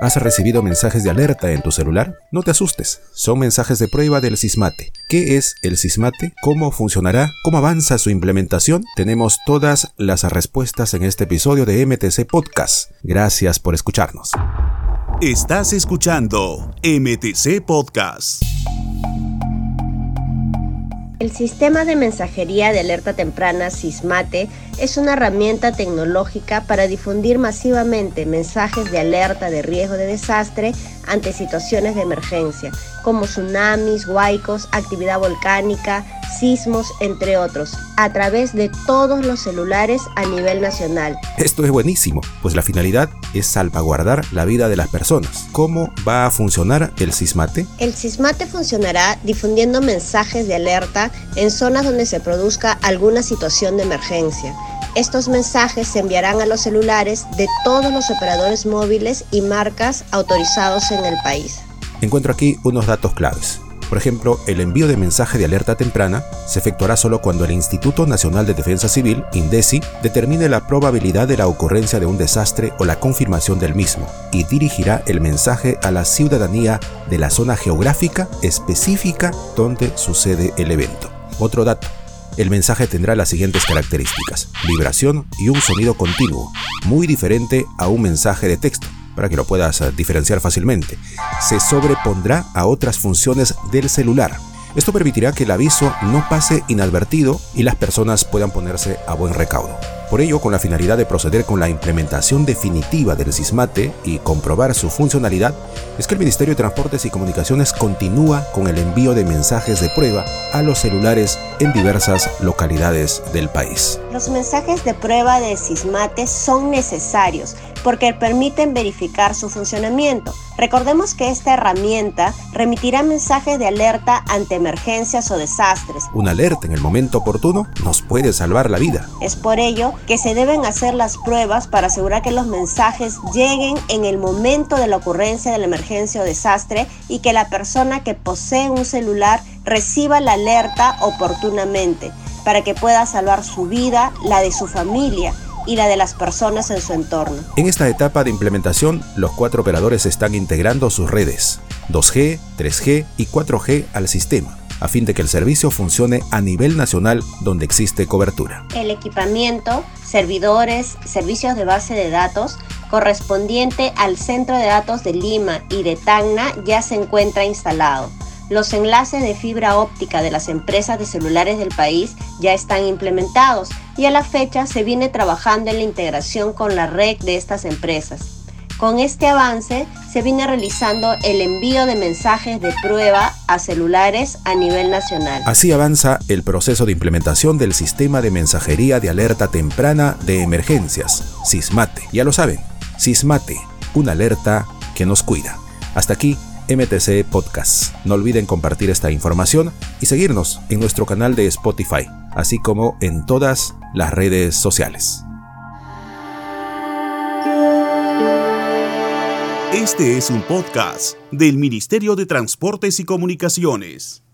¿Has recibido mensajes de alerta en tu celular? No te asustes, son mensajes de prueba del Sismate. ¿Qué es el Sismate? ¿Cómo funcionará? ¿Cómo avanza su implementación? Tenemos todas las respuestas en este episodio de MTC Podcast. Gracias por escucharnos. Estás escuchando MTC Podcast. El sistema de mensajería de alerta temprana SISMATE es una herramienta tecnológica para difundir masivamente mensajes de alerta de riesgo de desastre ante situaciones de emergencia, como tsunamis, huaicos, actividad volcánica, sismos, entre otros, a través de todos los celulares a nivel nacional. Esto es buenísimo, pues la finalidad es salvaguardar la vida de las personas. ¿Cómo va a funcionar el Sismate? El Sismate funcionará difundiendo mensajes de alerta en zonas donde se produzca alguna situación de emergencia. Estos mensajes se enviarán a los celulares de todos los operadores móviles y marcas autorizados en el país. Encuentro aquí unos datos claves. Por ejemplo, el envío de mensaje de alerta temprana se efectuará solo cuando el Instituto Nacional de Defensa Civil, INDECI, determine la probabilidad de la ocurrencia de un desastre o la confirmación del mismo y dirigirá el mensaje a la ciudadanía de la zona geográfica específica donde sucede el evento. Otro dato. El mensaje tendrá las siguientes características, vibración y un sonido continuo, muy diferente a un mensaje de texto para que lo puedas eh, diferenciar fácilmente. Se sobrepondrá a otras funciones del celular. Esto permitirá que el aviso no pase inadvertido y las personas puedan ponerse a buen recaudo. Por ello, con la finalidad de proceder con la implementación definitiva del SISMATE y comprobar su funcionalidad, es que el Ministerio de Transportes y Comunicaciones continúa con el envío de mensajes de prueba a los celulares en diversas localidades del país. Los mensajes de prueba de SISMATE son necesarios porque permiten verificar su funcionamiento. Recordemos que esta herramienta remitirá mensajes de alerta ante emergencias o desastres. Una alerta en el momento oportuno nos puede salvar la vida. Es por ello que se deben hacer las pruebas para asegurar que los mensajes lleguen en el momento de la ocurrencia de la emergencia o desastre y que la persona que posee un celular reciba la alerta oportunamente para que pueda salvar su vida, la de su familia y la de las personas en su entorno. En esta etapa de implementación, los cuatro operadores están integrando sus redes 2G, 3G y 4G al sistema a fin de que el servicio funcione a nivel nacional donde existe cobertura. El equipamiento, servidores, servicios de base de datos correspondiente al centro de datos de Lima y de Tacna ya se encuentra instalado. Los enlaces de fibra óptica de las empresas de celulares del país ya están implementados y a la fecha se viene trabajando en la integración con la red de estas empresas. Con este avance se viene realizando el envío de mensajes de prueba a celulares a nivel nacional. Así avanza el proceso de implementación del sistema de mensajería de alerta temprana de emergencias, SISMATE. Ya lo saben, SISMATE, una alerta que nos cuida. Hasta aquí MTC Podcast. No olviden compartir esta información y seguirnos en nuestro canal de Spotify, así como en todas las redes sociales. Este es un podcast del Ministerio de Transportes y Comunicaciones.